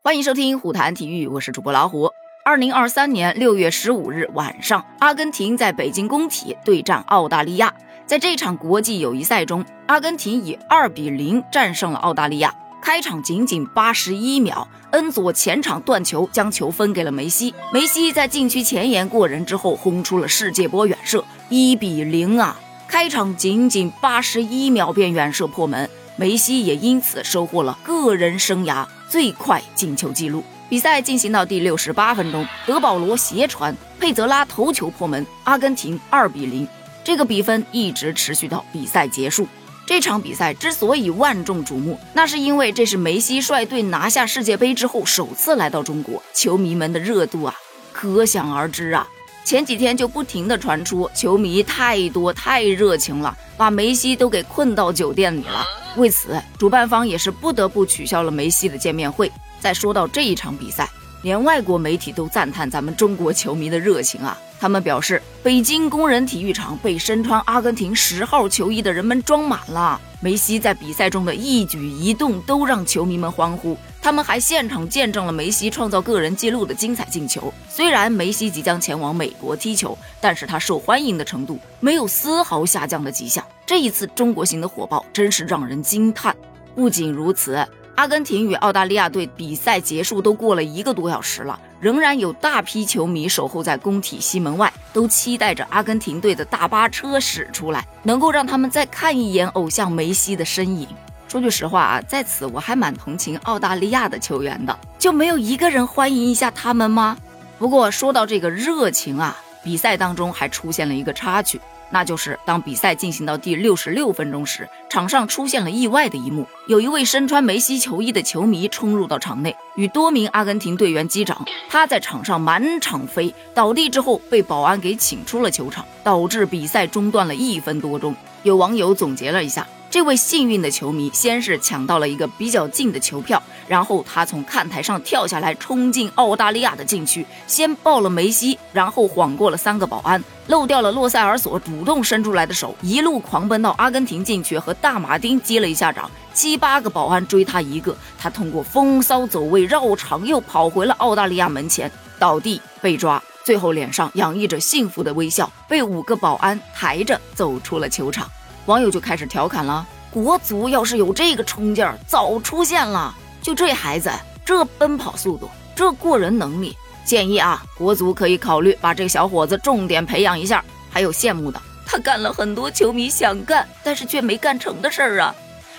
欢迎收听虎谈体育，我是主播老虎。二零二三年六月十五日晚上，阿根廷在北京工体对战澳大利亚。在这场国际友谊赛中，阿根廷以二比零战胜了澳大利亚。开场仅仅八十一秒，恩佐前场断球将球分给了梅西。梅西在禁区前沿过人之后，轰出了世界波远射，一比零啊！开场仅仅八十一秒便远射破门，梅西也因此收获了个人生涯最快进球纪录。比赛进行到第六十八分钟，德保罗斜传，佩泽拉头球破门，阿根廷二比零。这个比分一直持续到比赛结束。这场比赛之所以万众瞩目，那是因为这是梅西率队拿下世界杯之后首次来到中国，球迷们的热度啊，可想而知啊。前几天就不停的传出球迷太多太热情了，把梅西都给困到酒店里了。为此，主办方也是不得不取消了梅西的见面会。再说到这一场比赛。连外国媒体都赞叹咱们中国球迷的热情啊！他们表示，北京工人体育场被身穿阿根廷十号球衣的人们装满了。梅西在比赛中的一举一动都让球迷们欢呼，他们还现场见证了梅西创造个人纪录的精彩进球。虽然梅西即将前往美国踢球，但是他受欢迎的程度没有丝毫下降的迹象。这一次中国行的火爆真是让人惊叹。不仅如此。阿根廷与澳大利亚队比赛结束都过了一个多小时了，仍然有大批球迷守候在工体西门外，都期待着阿根廷队的大巴车驶出来，能够让他们再看一眼偶像梅西的身影。说句实话啊，在此我还蛮同情澳大利亚的球员的，就没有一个人欢迎一下他们吗？不过说到这个热情啊，比赛当中还出现了一个插曲。那就是当比赛进行到第六十六分钟时，场上出现了意外的一幕。有一位身穿梅西球衣的球迷冲入到场内，与多名阿根廷队员击掌。他在场上满场飞，倒地之后被保安给请出了球场，导致比赛中断了一分多钟。有网友总结了一下。这位幸运的球迷先是抢到了一个比较近的球票，然后他从看台上跳下来，冲进澳大利亚的禁区，先抱了梅西，然后晃过了三个保安，漏掉了洛塞尔索主动伸出来的手，一路狂奔到阿根廷禁区和大马丁击了一下掌，七八个保安追他一个，他通过风骚走位绕场又跑回了澳大利亚门前，倒地被抓，最后脸上洋溢着幸福的微笑，被五个保安抬着走出了球场。网友就开始调侃了：国足要是有这个冲劲儿，早出现了。就这孩子，这奔跑速度，这过人能力，建议啊，国足可以考虑把这个小伙子重点培养一下。还有羡慕的，他干了很多球迷想干但是却没干成的事儿啊。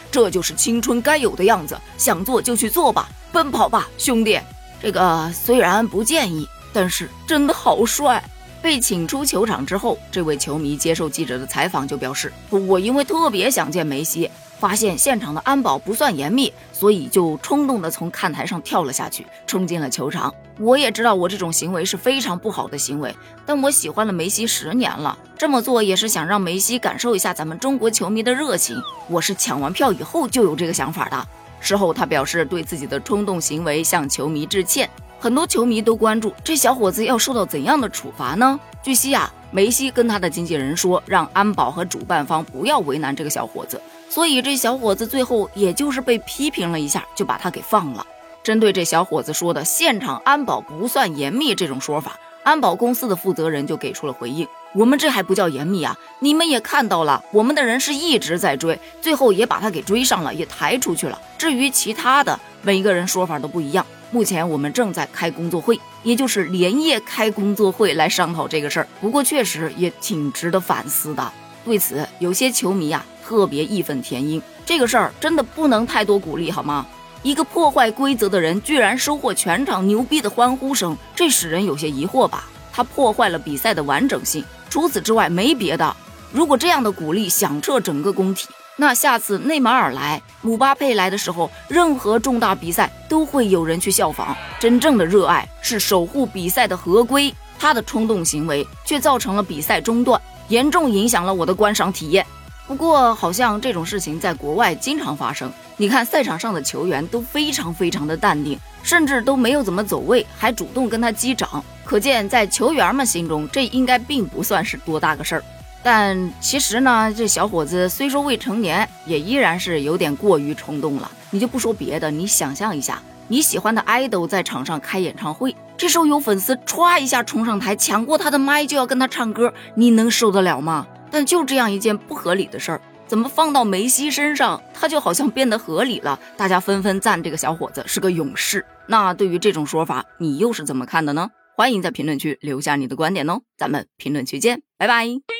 这就是青春该有的样子，想做就去做吧，奔跑吧，兄弟。这个虽然不建议，但是真的好帅。被请出球场之后，这位球迷接受记者的采访就表示：“我因为特别想见梅西，发现现场的安保不算严密，所以就冲动的从看台上跳了下去，冲进了球场。我也知道我这种行为是非常不好的行为，但我喜欢了梅西十年了，这么做也是想让梅西感受一下咱们中国球迷的热情。我是抢完票以后就有这个想法的。”事后他表示对自己的冲动行为向球迷致歉。很多球迷都关注这小伙子要受到怎样的处罚呢？据悉啊，梅西跟他的经纪人说，让安保和主办方不要为难这个小伙子，所以这小伙子最后也就是被批评了一下，就把他给放了。针对这小伙子说的现场安保不算严密这种说法，安保公司的负责人就给出了回应：我们这还不叫严密啊！你们也看到了，我们的人是一直在追，最后也把他给追上了，也抬出去了。至于其他的，每一个人说法都不一样。目前我们正在开工作会，也就是连夜开工作会来商讨这个事儿。不过确实也挺值得反思的。对此，有些球迷啊特别义愤填膺。这个事儿真的不能太多鼓励好吗？一个破坏规则的人居然收获全场牛逼的欢呼声，这使人有些疑惑吧？他破坏了比赛的完整性，除此之外没别的。如果这样的鼓励响彻整个工体。那下次内马尔来、姆巴佩来的时候，任何重大比赛都会有人去效仿。真正的热爱是守护比赛的合规，他的冲动行为却造成了比赛中断，严重影响了我的观赏体验。不过，好像这种事情在国外经常发生。你看赛场上的球员都非常非常的淡定，甚至都没有怎么走位，还主动跟他击掌，可见在球员们心中，这应该并不算是多大个事儿。但其实呢，这小伙子虽说未成年，也依然是有点过于冲动了。你就不说别的，你想象一下，你喜欢的爱豆在场上开演唱会，这时候有粉丝歘一下冲上台抢过他的麦就要跟他唱歌，你能受得了吗？但就这样一件不合理的事儿，怎么放到梅西身上，他就好像变得合理了？大家纷纷赞这个小伙子是个勇士。那对于这种说法，你又是怎么看的呢？欢迎在评论区留下你的观点哦，咱们评论区见，拜拜。